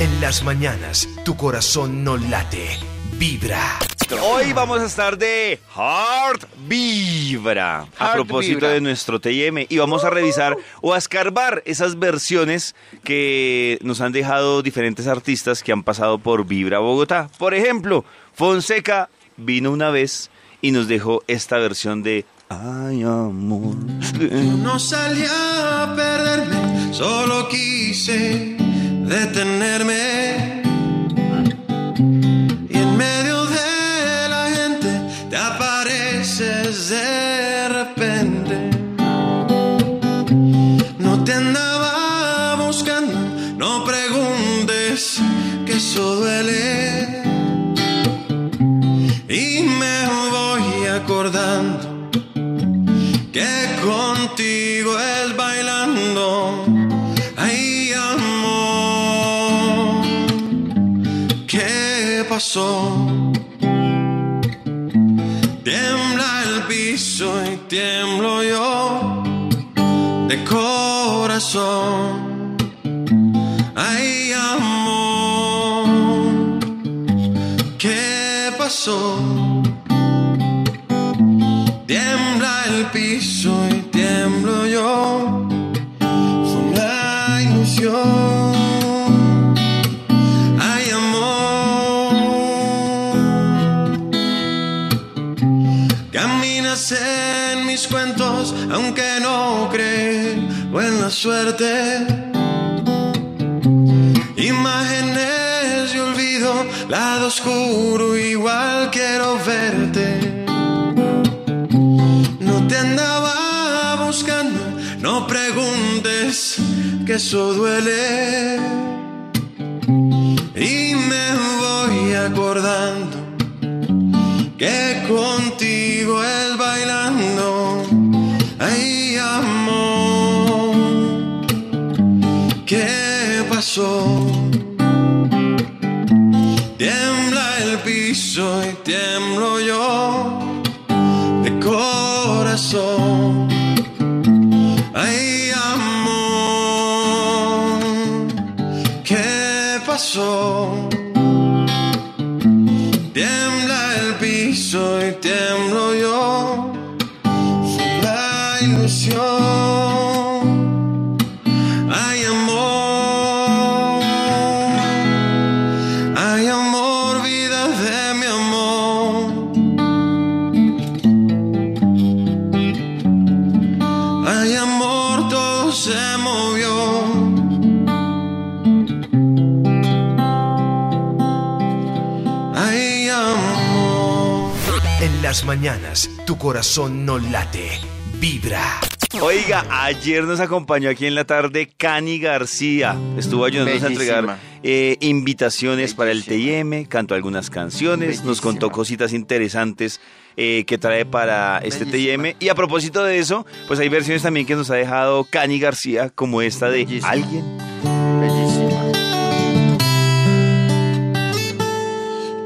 En las mañanas, tu corazón no late, vibra. Hoy vamos a estar de Heart Vibra a propósito Vibra. de nuestro TM y vamos a revisar o a escarbar esas versiones que nos han dejado diferentes artistas que han pasado por Vibra Bogotá. Por ejemplo, Fonseca vino una vez y nos dejó esta versión de Ay amor. No salí a perderme, solo quise detenerme. Pasó? Tiembla el piso y tiemblo yo de corazón. Ay, amor, ¿qué pasó? Suerte. Imágenes de olvido, lado oscuro, igual quiero verte. No te andaba buscando, no preguntes que eso duele. Y me voy acordando que contigo es bailando. Ay, pasó? Tiembla el piso y tiemblo yo de corazón. Ay, amor, ¿qué pasó? Tiembla el piso y tiemblo yo. La ilusión. Las mañanas, tu corazón no late, vibra. Oiga, ayer nos acompañó aquí en la tarde Cani García. Estuvo ayudándonos a entregar Bellísima. eh, invitaciones para el Bellísima. TIM, cantó algunas canciones, nos Bellísima. contó cositas interesantes eh, que trae para este Bellísima. TIM. Y a propósito de eso, pues hay versiones también que nos ha dejado Cani García, como esta de Bellísima. Alguien.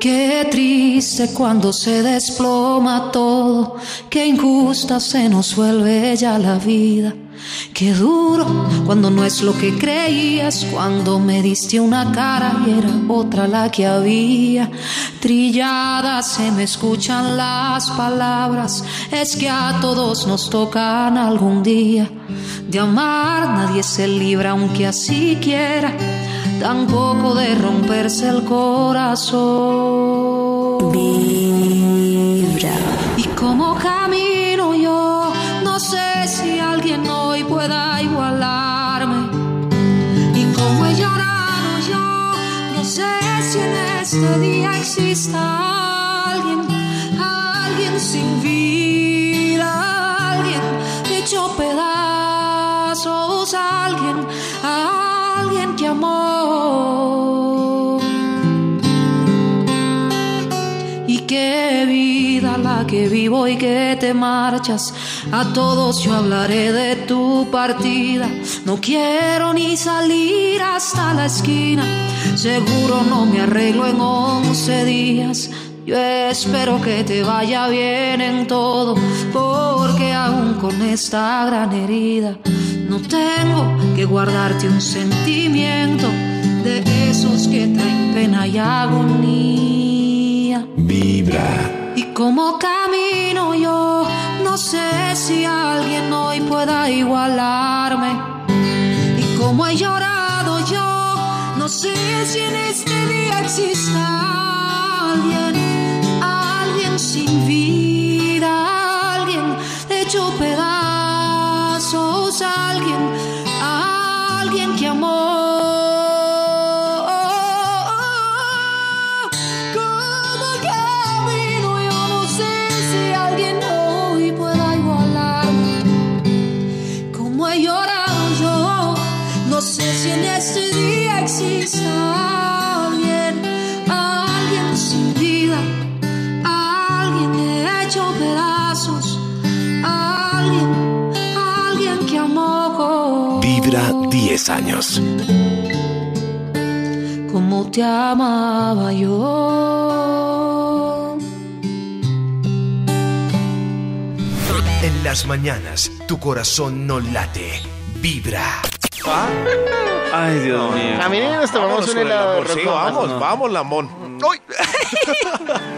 Qué triste cuando se desploma todo, qué injusta se nos vuelve ya la vida. Qué duro cuando no es lo que creías, cuando me diste una cara y era otra la que había. Trilladas se me escuchan las palabras, es que a todos nos tocan algún día. De amar nadie se libra aunque así quiera tampoco de romperse el corazón. Vibra. Y como camino yo, no sé si alguien hoy pueda igualarme. Y como he llorado yo, no sé si en este día exista vivo y que te marchas. A todos yo hablaré de tu partida. No quiero ni salir hasta la esquina. Seguro no me arreglo en once días. Yo espero que te vaya bien en todo, porque aún con esta gran herida no tengo que guardarte un sentimiento de esos y agonía. Vibra. Y como camino yo, no sé si alguien hoy pueda igualarme. Y como he llorado yo, no sé si en este día exista alguien, alguien sin vida, alguien hecho pedazos, años. Como te amaba yo. En las mañanas, tu corazón no late. Vibra. Ay, Dios mío. Caminen, nos tomamos Vámonos un helado amor. Sí, vamos, no. vamos, Lamón.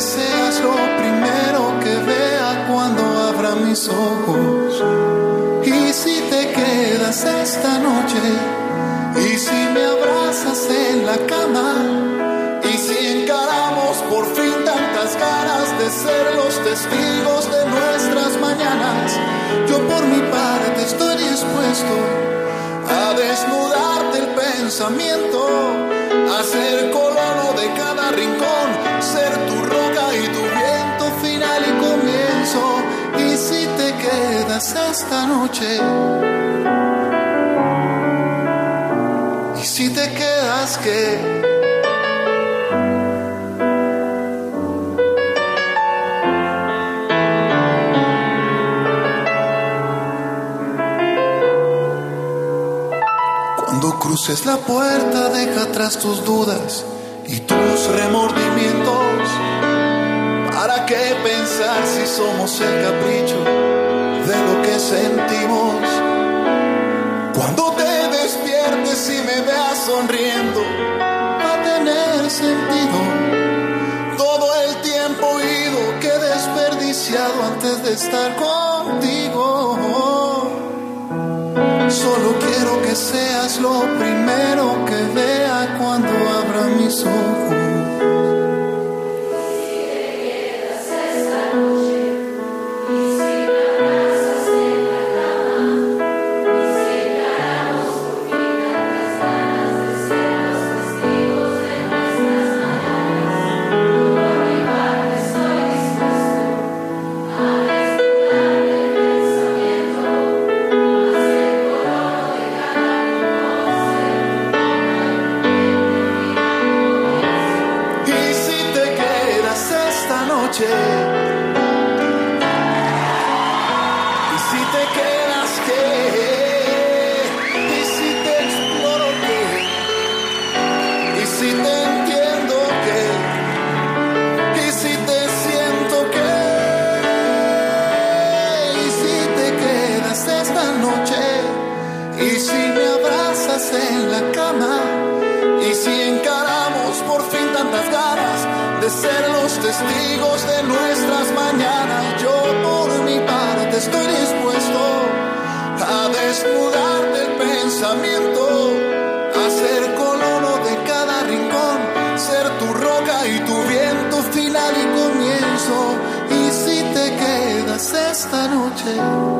seas lo primero que vea cuando abra mis ojos. Y si te quedas esta noche, y si me abrazas en la cama, y si encaramos por fin tantas ganas de ser los testigos de nuestras mañanas, yo por mi parte estoy dispuesto a desnudarte el pensamiento, a ser colono de cada rincón, esta noche, y si te quedas que... Cuando cruces la puerta, deja atrás tus dudas y tus remordimientos. ¿Para qué pensar si somos el capricho sentimos? Cuando te despiertes y me veas sonriendo, va a tener sentido todo el tiempo ido que he desperdiciado antes de estar contigo. Solo quiero que seas lo primero que vea cuando abra mis ojos. Ser los testigos de nuestras mañanas, yo por mi parte estoy dispuesto a desnudarte el pensamiento, a ser colono de cada rincón, ser tu roca y tu viento final y comienzo. Y si te quedas esta noche.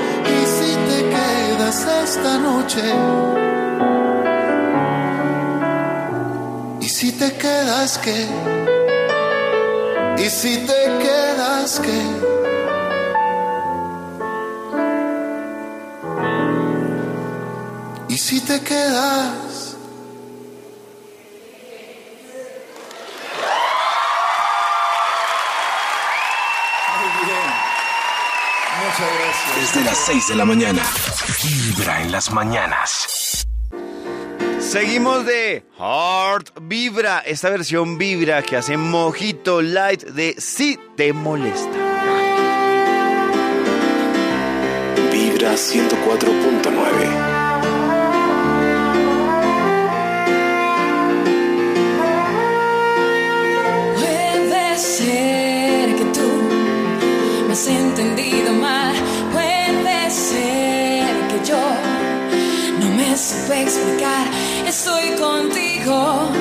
esta noche. Y si te quedas que, y si te quedas que. Y si te quedas... 6 de la mañana. Vibra en las mañanas. Seguimos de Hard Vibra, esta versión Vibra que hace Mojito Light de Si te molesta. Vibra 104.9 supe explicar. Estoy contigo.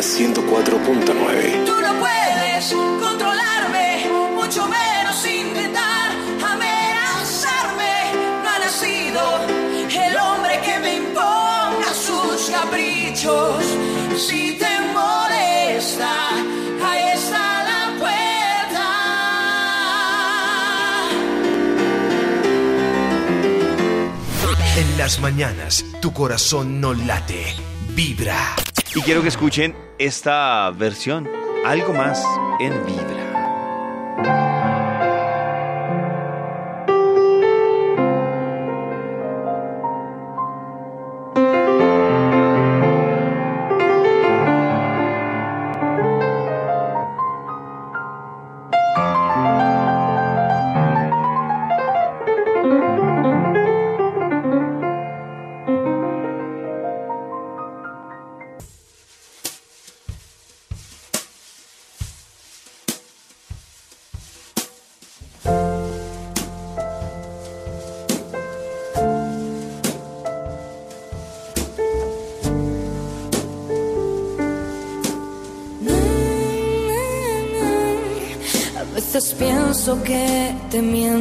104.9. Tú no puedes controlarme, mucho menos intentar amenazarme. No ha nacido el hombre que me imponga sus caprichos. Si te molesta, ahí está la puerta. En las mañanas, tu corazón no late, vibra. Y quiero que escuchen esta versión, algo más en Vibra.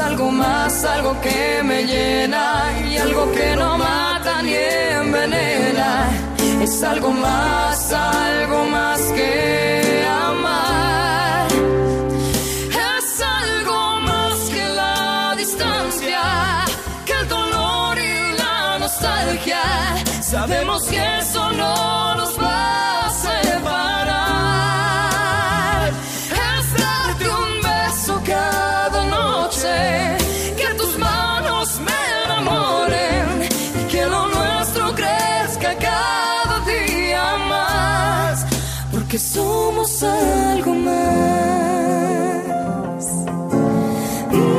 Algo más, algo que me llena y algo que no mata ni envenena. Es algo más, algo más que amar. Es algo más que la distancia, que el dolor y la nostalgia. Sabemos que eso no nos va somos algo más. Mm.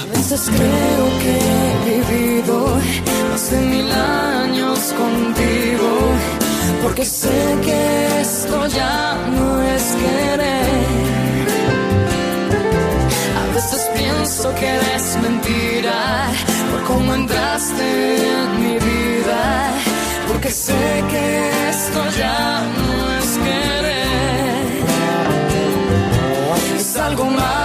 A veces creo que he vivido más de mil años contigo, porque sé que esto ya entraste en mi vida, porque sé que esto ya no es querer. Es algo más,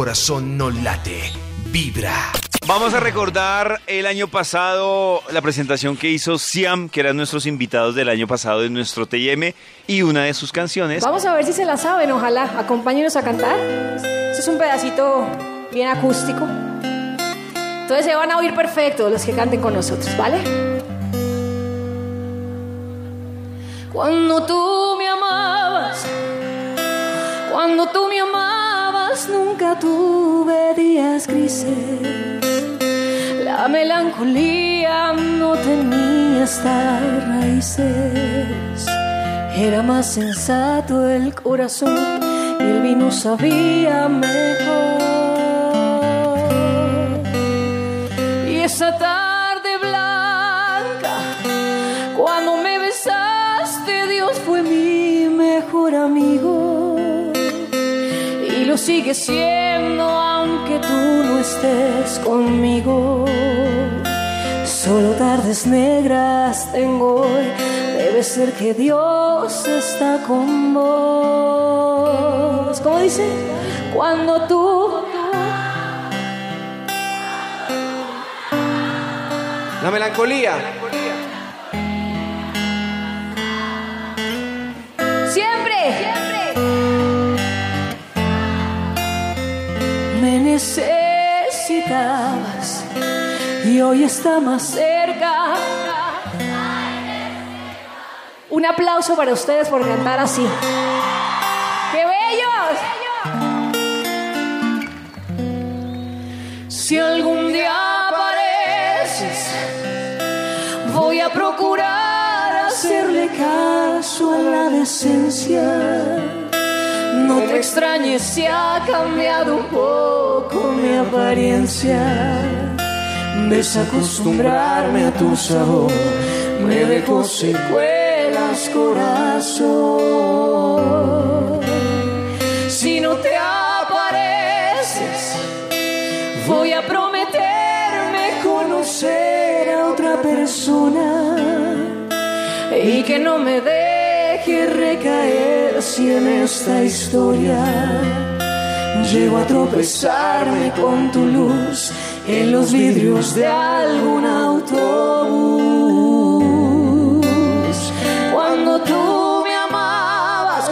corazón no late, vibra. Vamos a recordar el año pasado la presentación que hizo Siam, que eran nuestros invitados del año pasado en nuestro TM, y una de sus canciones. Vamos a ver si se la saben, ojalá. Acompáñenos a cantar. Este es un pedacito bien acústico. Entonces se van a oír perfecto los que canten con nosotros, ¿vale? Cuando tú me amabas, cuando tú me amabas, nunca tuve días grises. La melancolía no tenía estas raíces. Era más sensato el corazón y el vino sabía mejor. Y esa sigue siendo aunque tú no estés conmigo. Solo tardes negras tengo hoy. Debe ser que Dios está con vos. ¿Cómo dice? Cuando tú La melancolía. Hoy está más cerca. Un aplauso para ustedes por cantar así. ¡Qué bellos! Si algún día apareces, voy a procurar hacerle caso a la decencia. No te extrañes si ha cambiado un poco mi apariencia. Desacostumbrarme a tu sabor. Me dejó secuelas corazón. Si no te apareces, voy a prometerme conocer a otra persona. Y que no me deje recaer si en esta historia llego a tropezarme con tu luz en los vidrios de algún autobús. Cuando tú me amabas.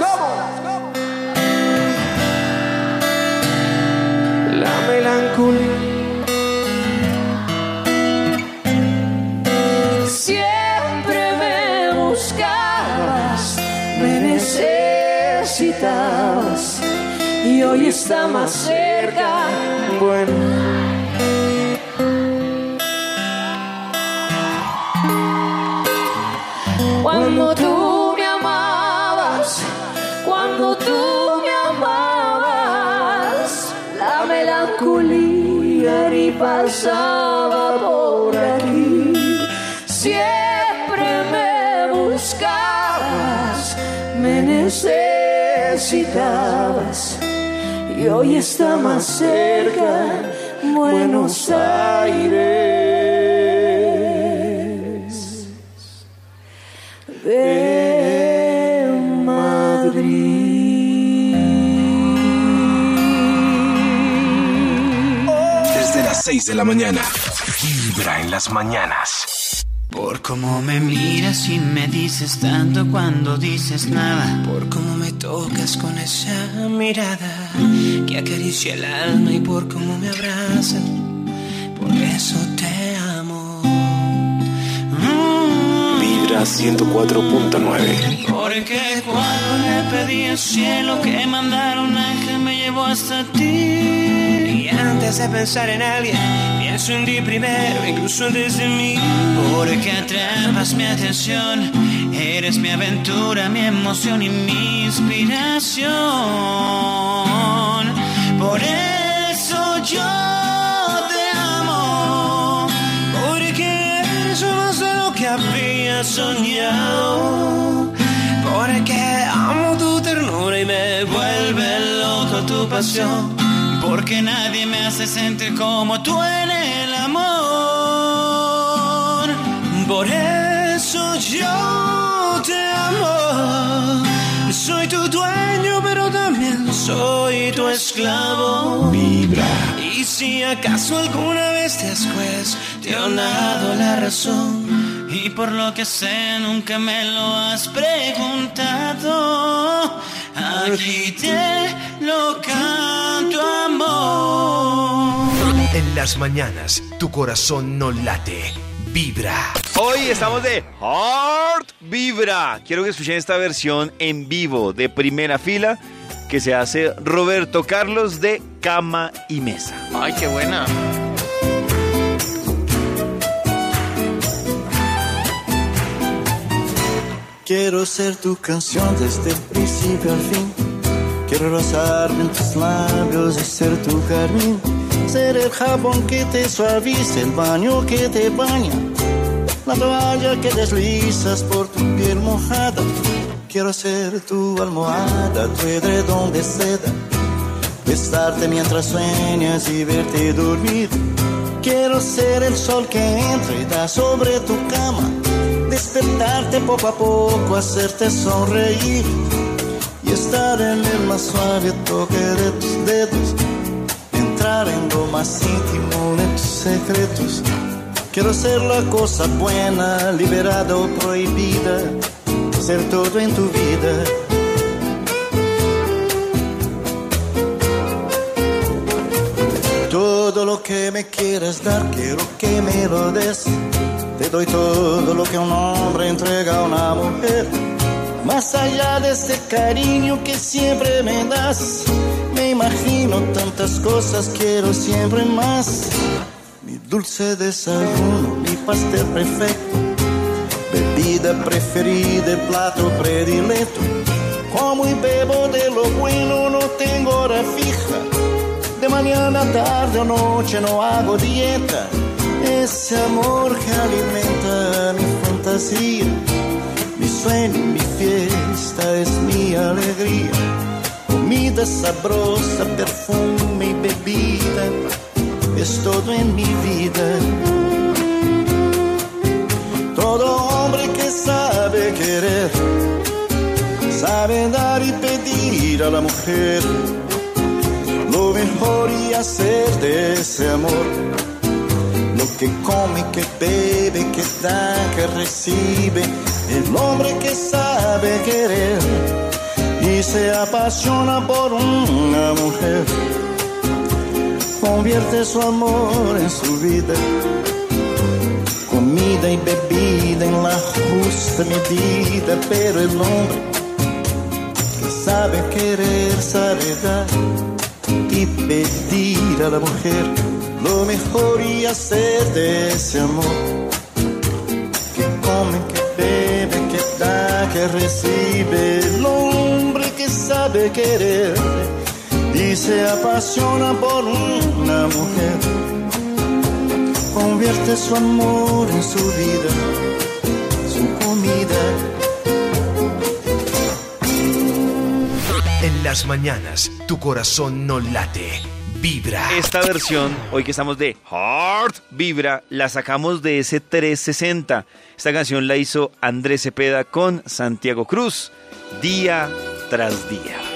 La melancolía. Siempre me buscabas, me. Y hoy está más cerca. Pasaba por aquí. Siempre me buscabas, me necesitabas y hoy está más cerca Buenos Aires. De la mañana. Vibra en las mañanas. Por cómo me miras y me dices tanto cuando dices nada. Por cómo me tocas con esa mirada que acaricia el alma y por cómo me abrazas. Por eso te amo. Mm. Vibra 104.9. Porque cuando le pedí al cielo que mandara un ángel me llevó hasta ti. Y antes de pensar en alguien, pienso en ti primero, incluso antes de mí. Porque atrapas mi atención, eres mi aventura, mi emoción y mi inspiración. Por eso yo te tu pasión. Porque nadie me hace sentir como tú en el amor. Por eso yo te amo. Soy tu dueño, pero también soy tu esclavo. Vibra. Y si acaso alguna vez te han dado la razón y por lo que sé nunca me lo has preguntado, aquí te lo canto amor. En las mañanas, tu corazón no late. Vibra. Hoy estamos de Heart Vibra. Quiero que escuchen esta versión en vivo de primera fila que se hace Roberto Carlos de Cama y Mesa. Ay, qué buena. Quiero ser tu canción desde el principio al fin. Quiero rozarme en tus labios y ser tu carmín. Ser el jabón que te suaviza, el baño que te baña. La toalla que deslizas por tu piel mojada. Quiero ser tu almohada, tu edredón de seda. Besarte mientras sueñas y verte dormir. Quiero ser el sol que entra y da sobre tu cama. Despertarte poco a poco, hacerte sonreír. Y estar en el más suave toque de tus dedos. Entrar en lo más íntimo de tus secretos. Quiero ser la cosa buena, liberada o prohibida. Ser todo en tu vida. Todo lo que me quieras dar, quiero que me lo des. Te doy todo lo que un hombre entrega a una mujer. Más allá de este cariño que siempre me das, me imagino tantas cosas, quiero siempre más. Mi dulce desayuno, mi pastel perfecto, bebida preferida, plato predilecto. Como y bebo de lo bueno, no tengo hora fija. De mañana, tarde o noche no hago dieta. Ese amor que alimenta mi fantasía. Sueño, mi fiesta es mi alegría. Comida sabrosa, perfume y bebida. Es todo en mi vida. Todo hombre que sabe querer, sabe dar y pedir a la mujer lo mejor y hacer de ese amor que come, que bebe, que da, que recibe, el hombre que sabe querer y se apasiona por una mujer, convierte su amor en su vida, comida y bebida en la justa medida, pero el hombre que sabe querer, sabe dar y pedir a la mujer lo mejor y hacer de ese amor. Que come, que bebe, que da, que recibe. El hombre que sabe querer. Y se apasiona por una mujer convierte su amor en su vida su comida. En las mañanas, tu corazón no late, vibra. Esta versión, hoy que estamos de Heart Vibra, la sacamos de ese 360. Esta canción la hizo Andrés Cepeda con Santiago Cruz, día tras día.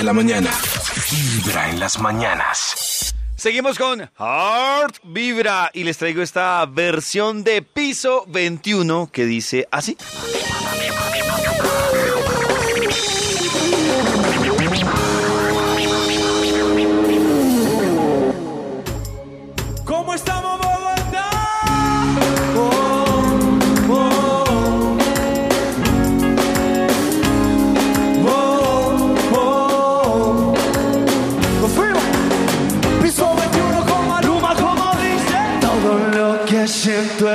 de la mañana. Vibra en las mañanas. Seguimos con Heart Vibra y les traigo esta versión de Piso 21 que dice así.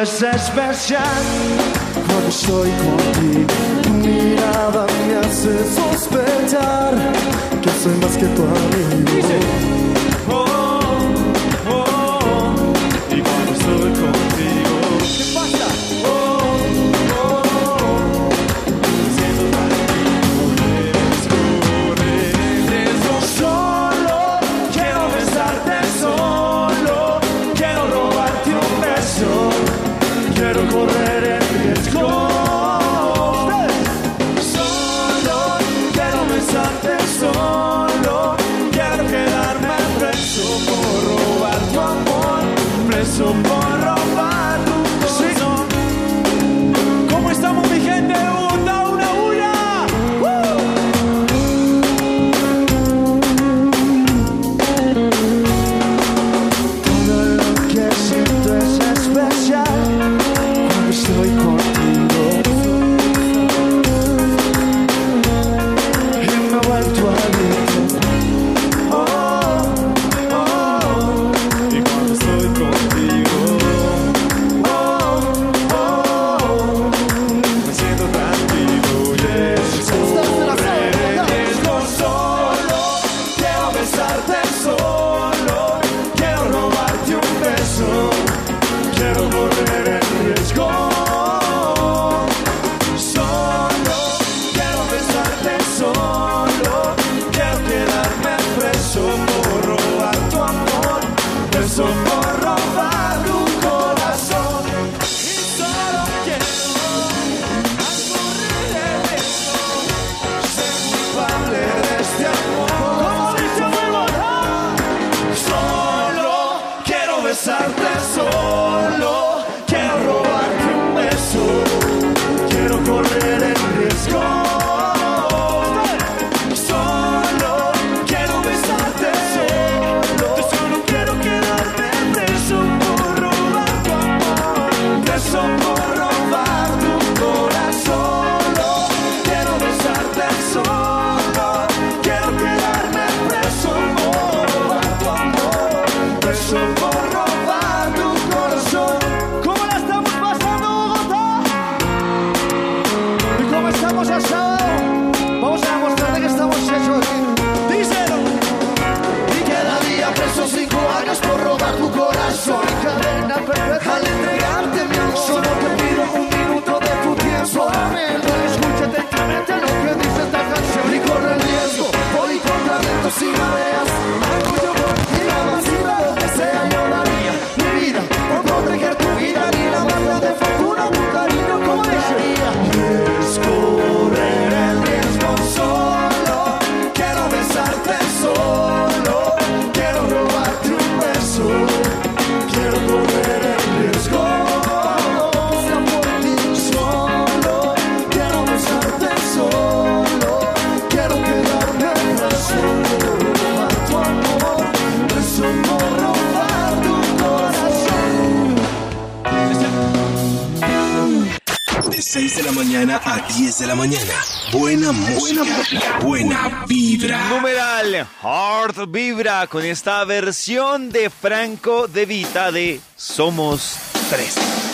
es especial. Cuando estoy contigo, tu mirada me hace sospechar que soy más que tu amigo. 6 de la mañana a 10 de la mañana. Buena música, buena, buena vibra. Numeral Hard Vibra con esta versión de Franco De Vita de Somos 3.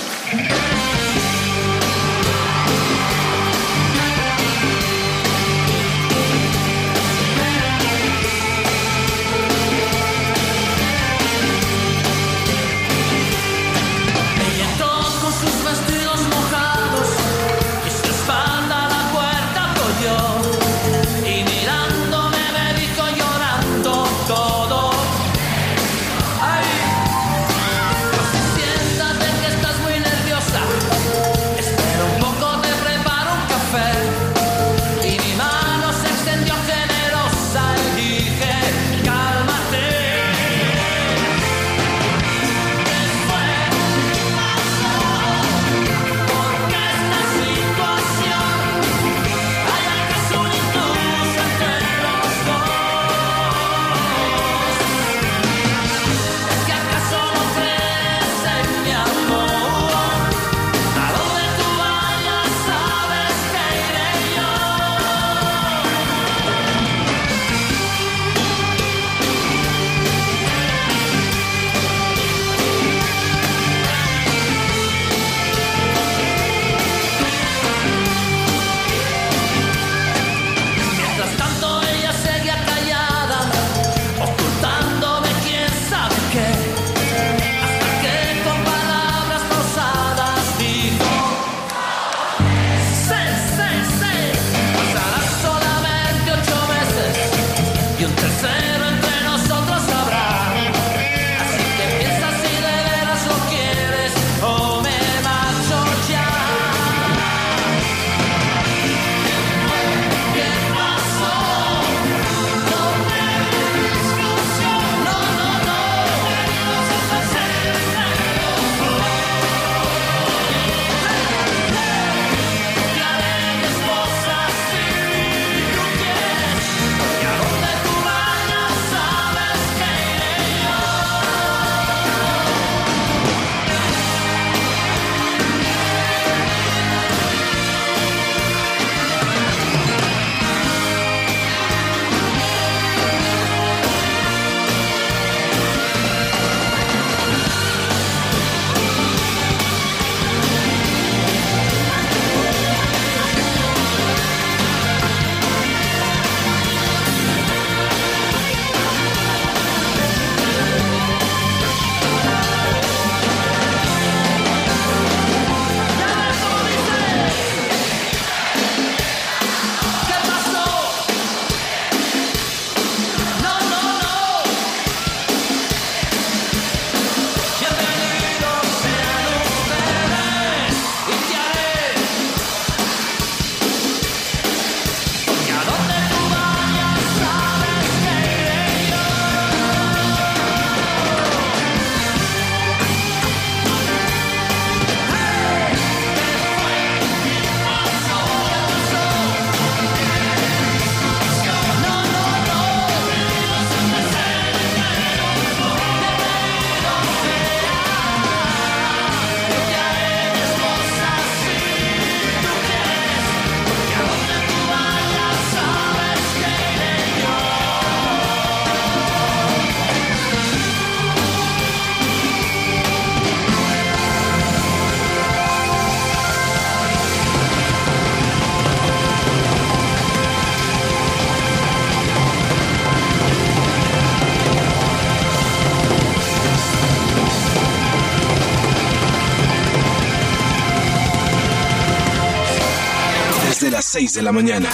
6 de la mañana.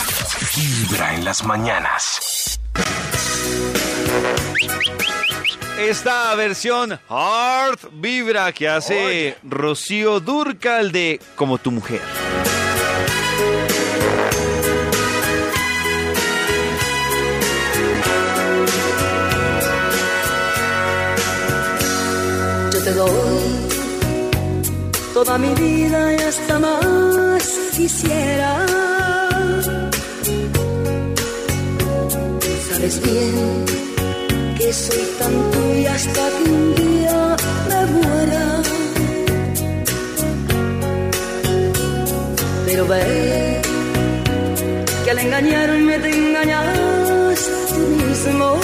Vibra en las mañanas. Esta versión Hard Vibra que hace Rocío Durcal de Como tu mujer. Yo te doy toda mi vida y hasta más quisiera. Sabes bien que soy tan tuya hasta que un día me muera. Pero ve que al engañarme te engañas tú mismo.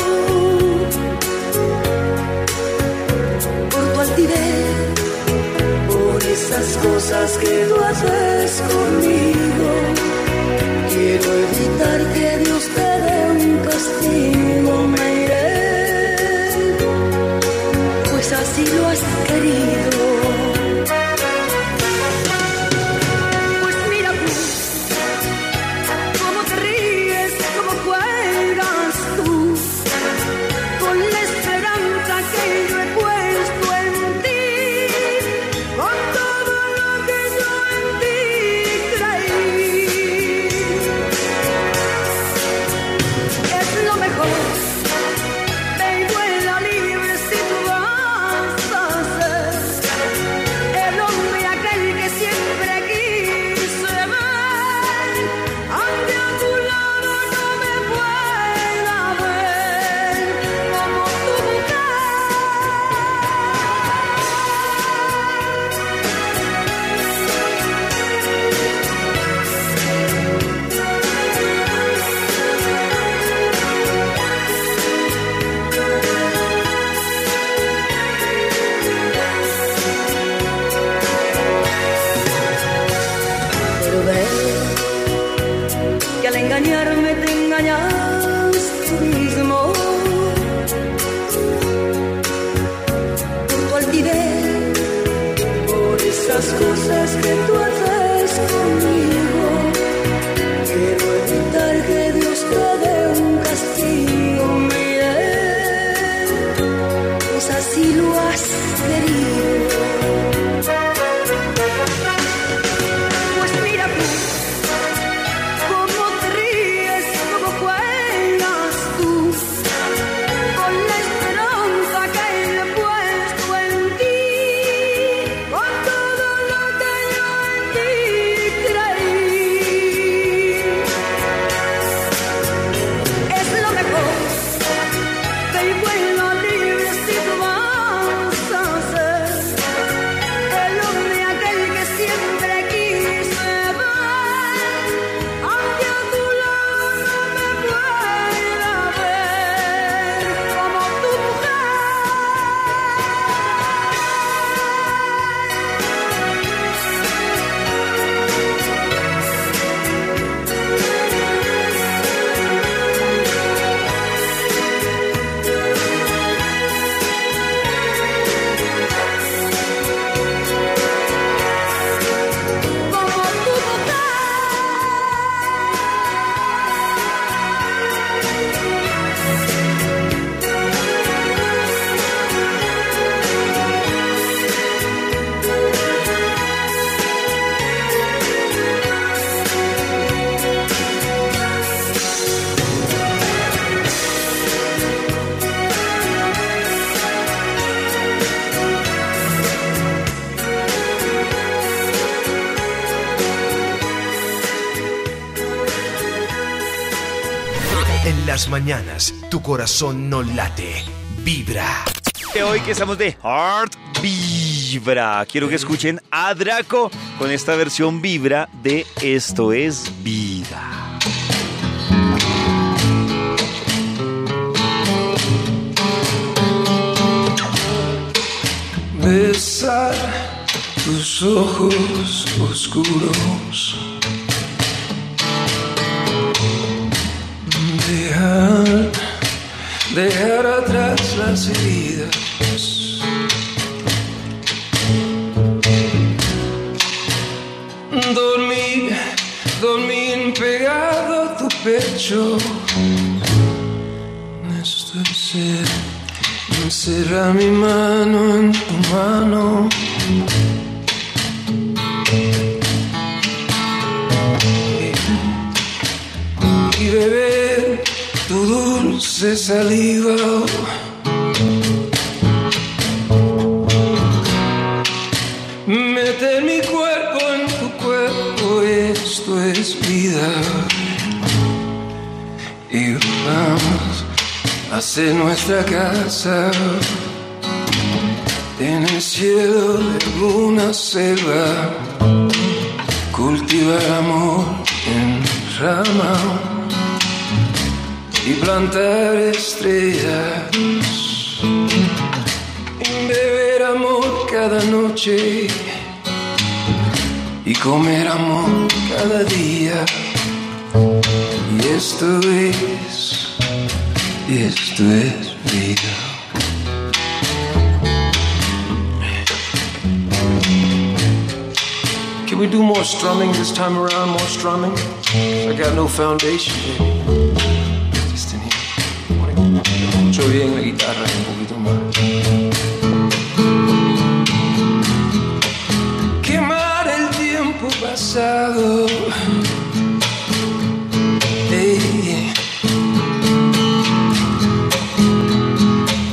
por tu altivez, por esas cosas que tú haces conmigo. Quiero evitar que Dios Yeah. Mañanas, tu corazón no late, vibra. De hoy que estamos de Hard Vibra. Quiero que escuchen a Draco con esta versión Vibra de Esto es Vida. besar tus ojos oscuros. Dejar atrás las heridas. Dormir, dormir en pecho. Esto es ser, encerra mi mano en tu mano. Saliva. Meter mi cuerpo en tu cuerpo, esto es vida. Y vamos a hacer nuestra casa en el cielo de alguna selva. Cultivar amor en rama y plantar estrellas. Beber amor cada noche y comer amor cada día. Y esto es, y esto es vida. Can we do more strumming this time around? More strumming? I got no foundation. baby. Bien la guitarra un poquito más. Quemar el tiempo pasado.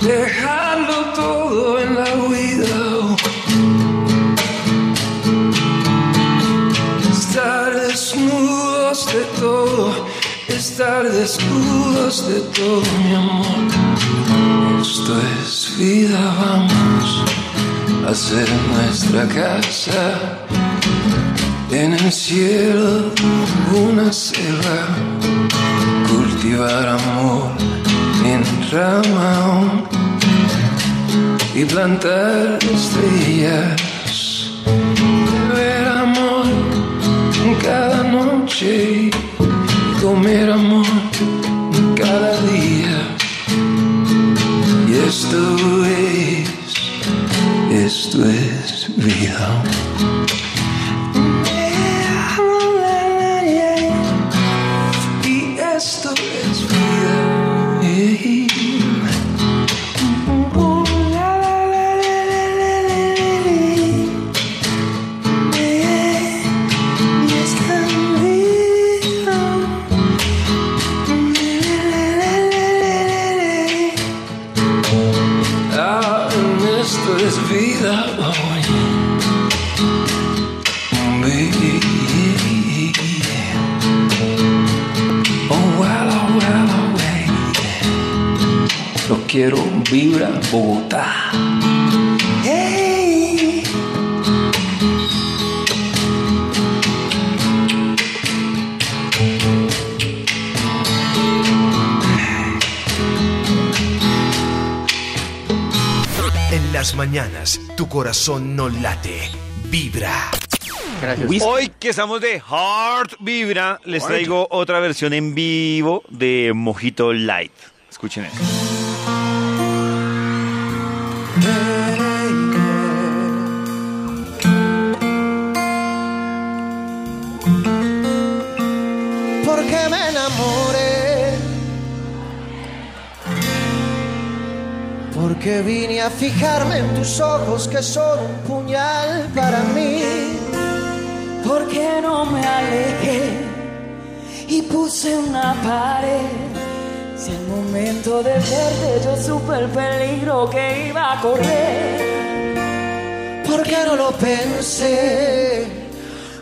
Dejarlo todo en la huida. Estar desnudos de todo, estar desnudos de todo, mi amor. Vida, vamos a hacer nuestra casa. En el cielo, una selva, cultivar amor en rama y plantar estrellas, beber amor cada noche, comer amor es tu corazón no late, vibra. Hoy que estamos de Heart Vibra, les traigo otra versión en vivo de Mojito Light. Escuchen esto. A fijarme en tus ojos que son un puñal para mí. Porque no me alejé y puse una pared. Si al momento de verte yo supe el peligro que iba a correr. Porque no lo pensé.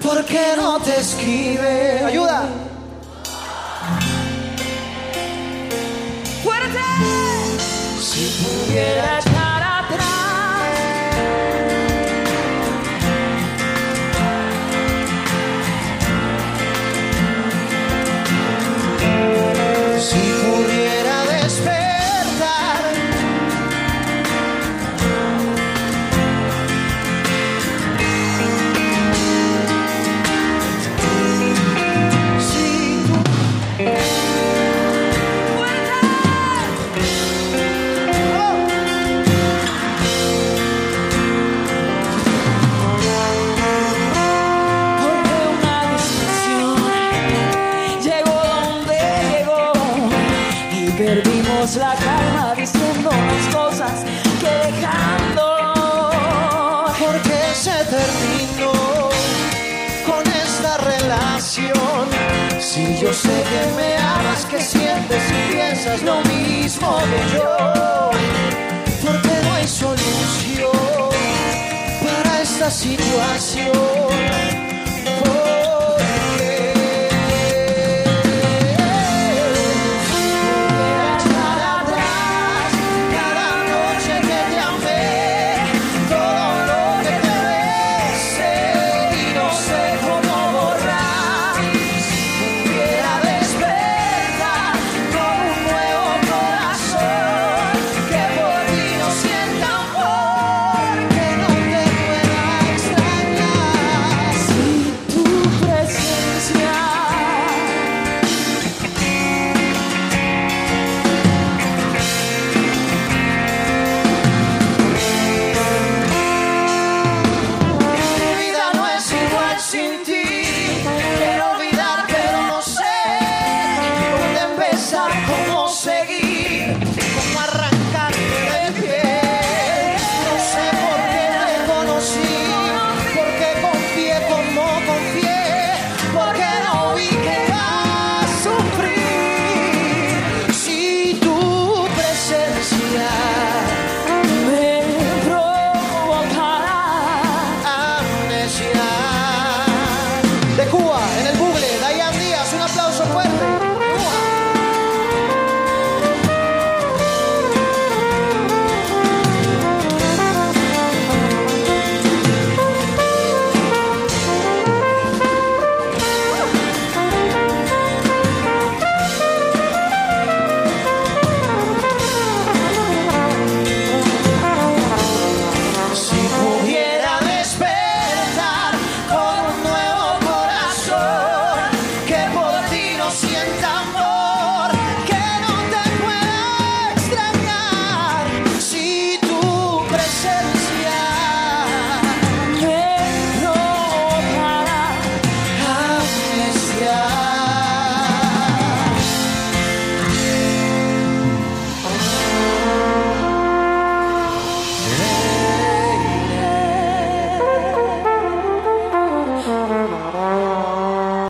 Porque no te escribe. Ayuda. ¡Fuerte! Si pudiera yo sé que me amas, que sientes y piensas lo mismo que yo. Porque no hay solución para esta situación.